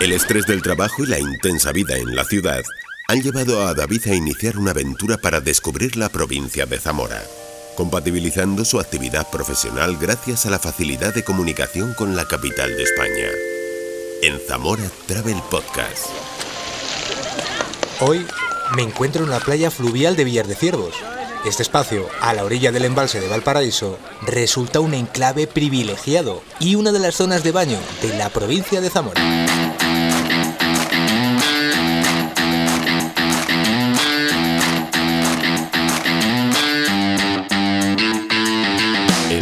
El estrés del trabajo y la intensa vida en la ciudad han llevado a David a iniciar una aventura para descubrir la provincia de Zamora, compatibilizando su actividad profesional gracias a la facilidad de comunicación con la capital de España. En Zamora Travel Podcast. Hoy me encuentro en la playa fluvial de Villar de Ciervos. Este espacio, a la orilla del embalse de Valparaíso, resulta un enclave privilegiado y una de las zonas de baño de la provincia de Zamora.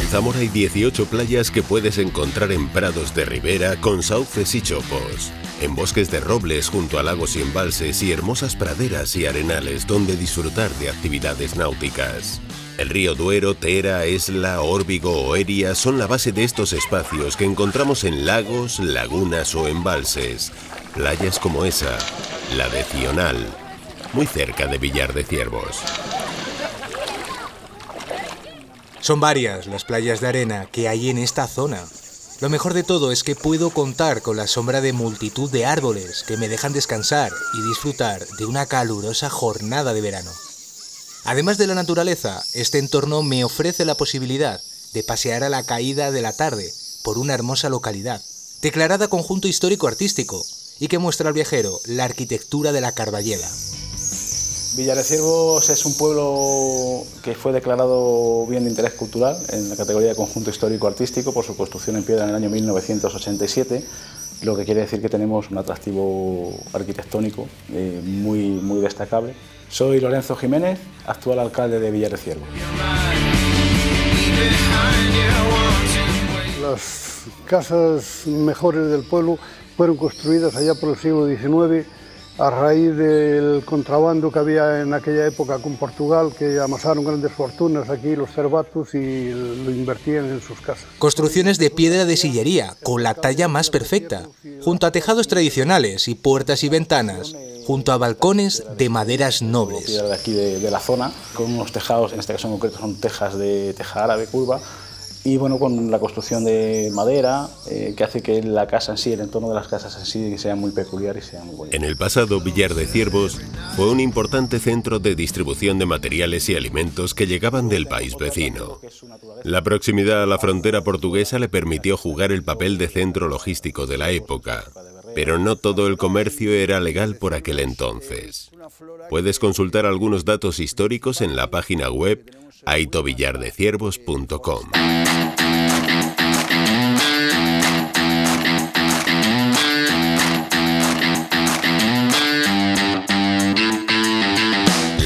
En Zamora hay 18 playas que puedes encontrar en prados de ribera con sauces y chopos, en bosques de robles junto a lagos y embalses y hermosas praderas y arenales donde disfrutar de actividades náuticas. El río Duero, Tera, Esla, Órbigo o Eria son la base de estos espacios que encontramos en lagos, lagunas o embalses. Playas como esa, la de Cional, muy cerca de Villar de Ciervos. Son varias las playas de arena que hay en esta zona. Lo mejor de todo es que puedo contar con la sombra de multitud de árboles que me dejan descansar y disfrutar de una calurosa jornada de verano. Además de la naturaleza, este entorno me ofrece la posibilidad de pasear a la caída de la tarde por una hermosa localidad, declarada conjunto histórico artístico, y que muestra al viajero la arquitectura de la Carballeda. Villarreciervos es un pueblo que fue declarado bien de interés cultural en la categoría de conjunto histórico-artístico por su construcción en piedra en el año 1987, lo que quiere decir que tenemos un atractivo arquitectónico eh, muy, muy destacable. Soy Lorenzo Jiménez, actual alcalde de Villarreciervos. Las casas mejores del pueblo fueron construidas allá por el siglo XIX a raíz del contrabando que había en aquella época con Portugal, que amasaron grandes fortunas aquí los cervatos y lo invertían en sus casas. Construcciones de piedra de sillería, con la talla más perfecta, junto a tejados tradicionales y puertas y ventanas, junto a balcones de maderas nobles. Piedra de aquí de, de la zona, con unos tejados, en este caso en concreto son tejas de teja árabe curva, y bueno, con la construcción de madera, eh, que hace que la casa en sí, el entorno de las casas en sí, sea muy peculiar y sea muy bonito. En el pasado, Villar de Ciervos fue un importante centro de distribución de materiales y alimentos que llegaban del país vecino. La proximidad a la frontera portuguesa le permitió jugar el papel de centro logístico de la época, pero no todo el comercio era legal por aquel entonces. Puedes consultar algunos datos históricos en la página web aitovillardeciervos.com.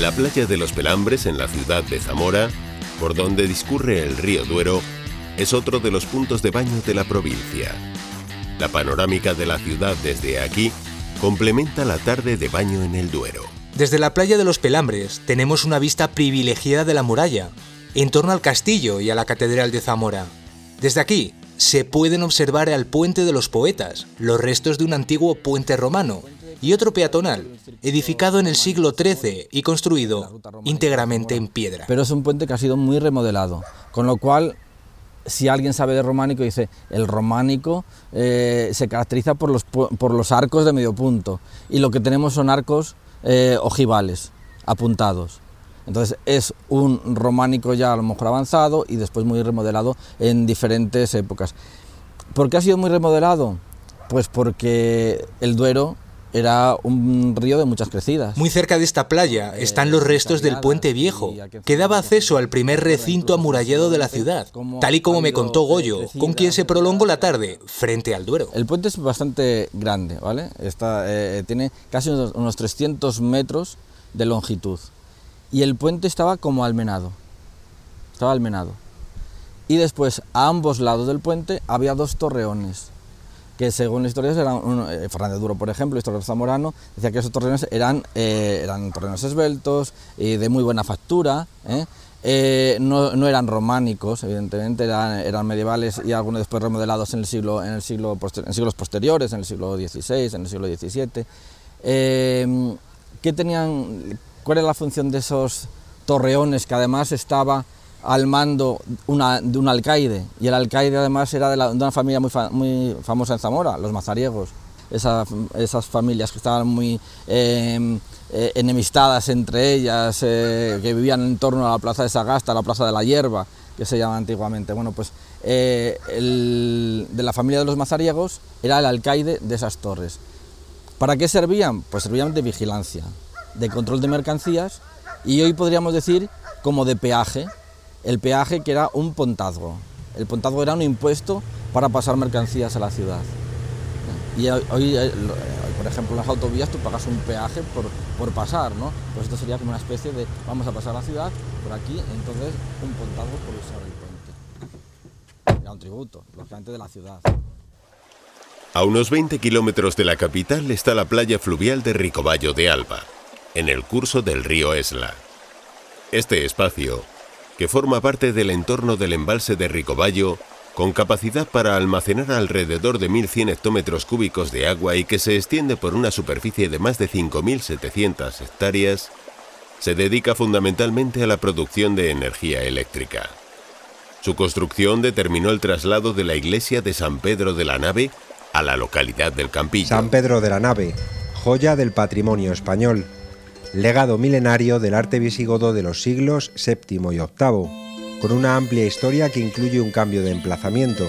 La playa de los Pelambres en la ciudad de Zamora, por donde discurre el río Duero, es otro de los puntos de baño de la provincia. La panorámica de la ciudad desde aquí complementa la tarde de baño en el Duero. Desde la playa de los Pelambres tenemos una vista privilegiada de la muralla, en torno al castillo y a la catedral de Zamora. Desde aquí se pueden observar al puente de los poetas, los restos de un antiguo puente romano y otro peatonal, edificado en el siglo XIII y construido íntegramente en piedra. Pero es un puente que ha sido muy remodelado, con lo cual si alguien sabe de románico, dice, el románico eh, se caracteriza por los, por los arcos de medio punto y lo que tenemos son arcos eh, ojivales, apuntados. Entonces es un románico ya a lo mejor avanzado y después muy remodelado en diferentes épocas. ¿Por qué ha sido muy remodelado? Pues porque el Duero era un río de muchas crecidas. Muy cerca de esta playa están los restos del puente viejo, que daba acceso al primer recinto amurallado de la ciudad, tal y como me contó Goyo, con quien se prolongó la tarde frente al Duero. El puente es bastante grande, ¿vale? Está, eh, tiene casi unos, unos 300 metros de longitud y el puente estaba como almenado, estaba almenado. Y después a ambos lados del puente había dos torreones que según las historias eran, un, eh, Fernández Duro, por ejemplo, historiador zamorano, decía que esos torreones eran, eh, eran torreones esbeltos y de muy buena factura, ¿eh? No, no, eran románicos, evidentemente, eran, medievales y algunos después remodelados en, el siglo, en, el siglo siglos posteriores, en el siglo XVI, en el siglo XVII. Eh, ¿qué tenían, ¿Cuál era la función de esos torreones que además estaba al mando de un alcaide, y el alcaide además era de, una familia muy, famosa en Zamora, los mazariegos, esas familias que estaban muy em, eh, enemistadas entre ellas, eh, que vivían en torno a la plaza de Sagasta, la plaza de la Hierba, que se llama antiguamente. Bueno, pues eh, de la familia de los mazariegos era el alcaide de esas torres. ¿Para qué servían? Pues servían de vigilancia, de control de mercancías y hoy podríamos decir como de peaje, el peaje que era un pontazgo. El pontazgo era un impuesto para pasar mercancías a la ciudad. Y hoy, eh, por ejemplo, las autovías tú pagas un peaje por, por pasar, ¿no? Pues esto sería como una especie de vamos a pasar a la ciudad por aquí, entonces un pontazgo por usar el puente. Era un tributo, lógicamente, de la ciudad. A unos 20 kilómetros de la capital está la playa fluvial de Ricoballo de Alba, en el curso del río Esla. Este espacio, que forma parte del entorno del embalse de Ricoballo, con capacidad para almacenar alrededor de 1.100 hectómetros cúbicos de agua y que se extiende por una superficie de más de 5.700 hectáreas, se dedica fundamentalmente a la producción de energía eléctrica. Su construcción determinó el traslado de la iglesia de San Pedro de la Nave a la localidad del Campillo. San Pedro de la Nave, joya del patrimonio español, legado milenario del arte visigodo de los siglos VII y VIII, con una amplia historia que incluye un cambio de emplazamiento.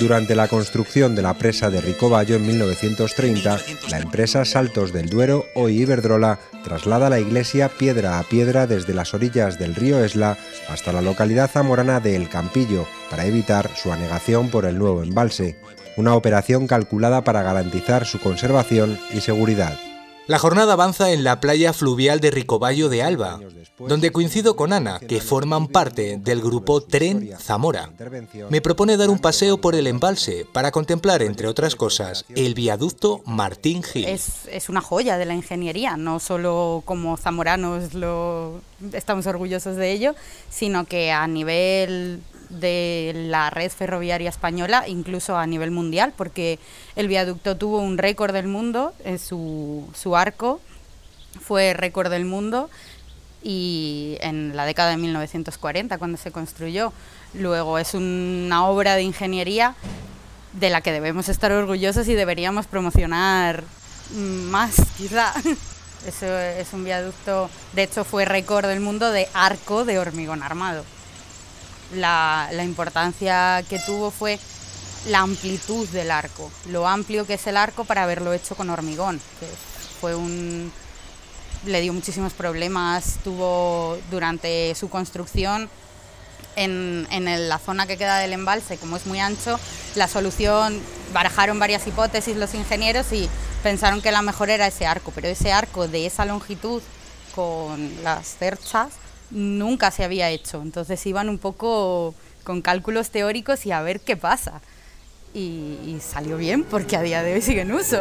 Durante la construcción de la presa de Ricoballo en 1930, la empresa Saltos del Duero, hoy Iberdrola, traslada la iglesia piedra a piedra desde las orillas del río Esla hasta la localidad zamorana de El Campillo, para evitar su anegación por el nuevo embalse una operación calculada para garantizar su conservación y seguridad. La jornada avanza en la playa fluvial de Ricoballo de Alba, donde coincido con Ana, que forman parte del grupo Tren Zamora. Me propone dar un paseo por el embalse para contemplar, entre otras cosas, el viaducto Martín Gil. Es, es una joya de la ingeniería, no solo como zamoranos lo, estamos orgullosos de ello, sino que a nivel de la red ferroviaria española, incluso a nivel mundial, porque el viaducto tuvo un récord del mundo, en su, su arco fue récord del mundo y en la década de 1940 cuando se construyó. Luego es una obra de ingeniería de la que debemos estar orgullosos y deberíamos promocionar más, quizá. Eso es un viaducto, de hecho fue récord del mundo de arco de hormigón armado la, importancia que tuvo fue la amplitud del arco, lo amplio que es el arco para haberlo hecho con hormigón, que fue un le dio muchísimos problemas, tuvo durante su construcción en, en, la zona que queda del embalse, como es muy ancho, la solución, barajaron varias hipótesis los ingenieros y pensaron que la mejor era ese arco, pero ese arco de esa longitud con las cerchas nunca se había hecho. Entonces iban un poco con cálculos teóricos y a ver qué pasa. Y, salió bien porque a día de hoy sigue en uso.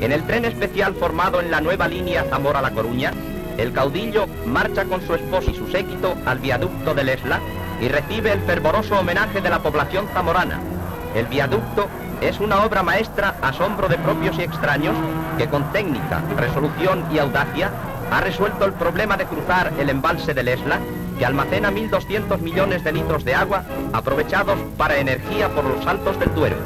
En el tren especial formado en la nueva línea Zamora-La Coruña, el caudillo marcha con su esposa y su séquito al viaducto del Esla y recibe el fervoroso homenaje de la población zamorana. El viaducto es una obra maestra asombro de propios y extraños que con técnica, resolución y audacia ha resuelto el problema de cruzar el embalse del Esla, que almacena 1.200 millones de litros de agua aprovechados para energía por los saltos del Duero.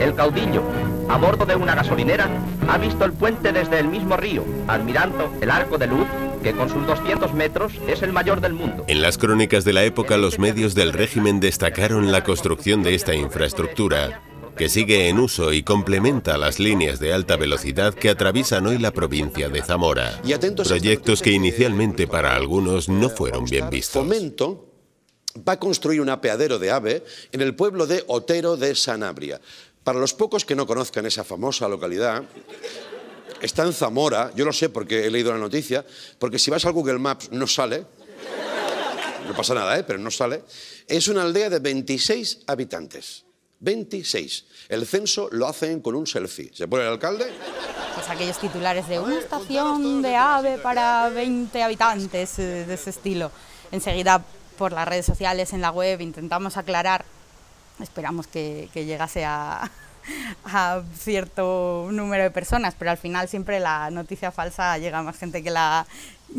El caudillo, a bordo de una gasolinera, ha visto el puente desde el mismo río, admirando el arco de luz que con sus 200 metros es el mayor del mundo. En las crónicas de la época los medios del régimen destacaron la construcción de esta infraestructura que sigue en uso y complementa las líneas de alta velocidad que atraviesan hoy la provincia de Zamora. Proyectos que inicialmente para algunos no fueron bien vistos. Fomento va a construir un apeadero de ave en el pueblo de Otero de Sanabria. Para los pocos que no conozcan esa famosa localidad, está en Zamora, yo lo sé porque he leído la noticia, porque si vas al Google Maps no sale, no pasa nada, ¿eh? pero no sale, es una aldea de 26 habitantes. 26. El censo lo hacen con un selfie. Se pone el alcalde. Pues aquellos titulares de una estación de AVE para 20 habitantes eh, de ese estilo. Enseguida por las redes sociales, en la web, intentamos aclarar. Esperamos que, llegase a, a cierto número de personas, pero al final siempre la noticia falsa llega a más gente que, la,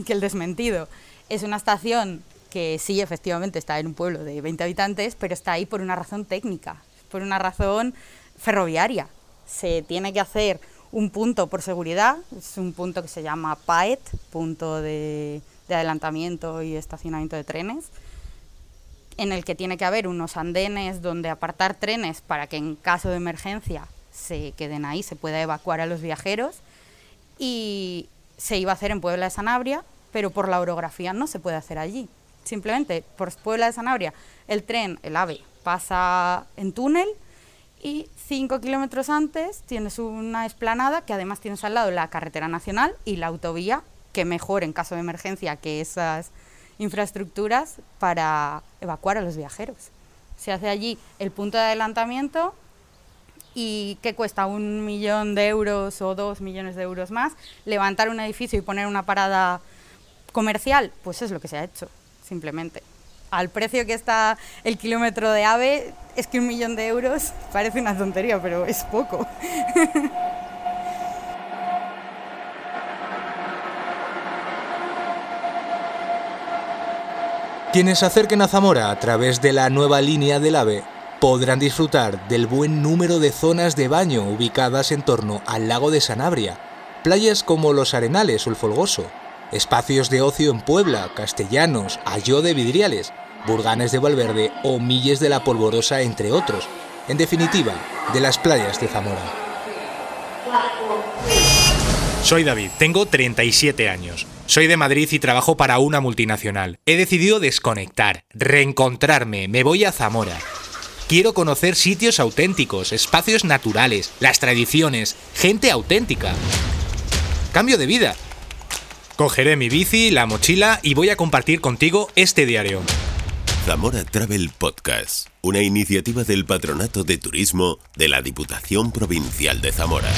que el desmentido. Es una estación que sí, efectivamente, está en un pueblo de 20 habitantes, pero está ahí por una razón técnica, por una razón ferroviaria. Se tiene que hacer un punto por seguridad, es un punto que se llama PAET, punto de, de adelantamiento y estacionamiento de trenes, en el que tiene que haber unos andenes donde apartar trenes para que en caso de emergencia se queden ahí, se pueda evacuar a los viajeros. Y se iba a hacer en Puebla de Sanabria, pero por la orografía no se puede hacer allí. Simplemente por Puebla de Sanabria el tren, el AVE, pasa en túnel y cinco kilómetros antes tienes una esplanada que además tienes al lado la carretera nacional y la autovía, que mejor en caso de emergencia que esas infraestructuras para evacuar a los viajeros. Se hace allí el punto de adelantamiento y que cuesta un millón de euros o dos millones de euros más, levantar un edificio y poner una parada comercial, pues es lo que se ha hecho, simplemente. Al precio que está el kilómetro de AVE, es que un millón de euros parece una tontería, pero es poco. Quienes acerquen a Zamora a través de la nueva línea del AVE podrán disfrutar del buen número de zonas de baño ubicadas en torno al lago de Sanabria, playas como Los Arenales o el Folgoso, espacios de ocio en Puebla, Castellanos, Ayó de Vidriales, Burganes de Valverde o Milles de la Polvorosa, entre otros. En definitiva, de las playas de Zamora. Soy David, tengo 37 años. Soy de Madrid y trabajo para una multinacional. He decidido desconectar, reencontrarme, me voy a Zamora. Quiero conocer sitios auténticos, espacios naturales, las tradiciones, gente auténtica. Cambio de vida. Cogeré mi bici, la mochila y voy a compartir contigo este diario. Zamora Travel Podcast, una iniciativa del Patronato de Turismo de la Diputación Provincial de Zamora.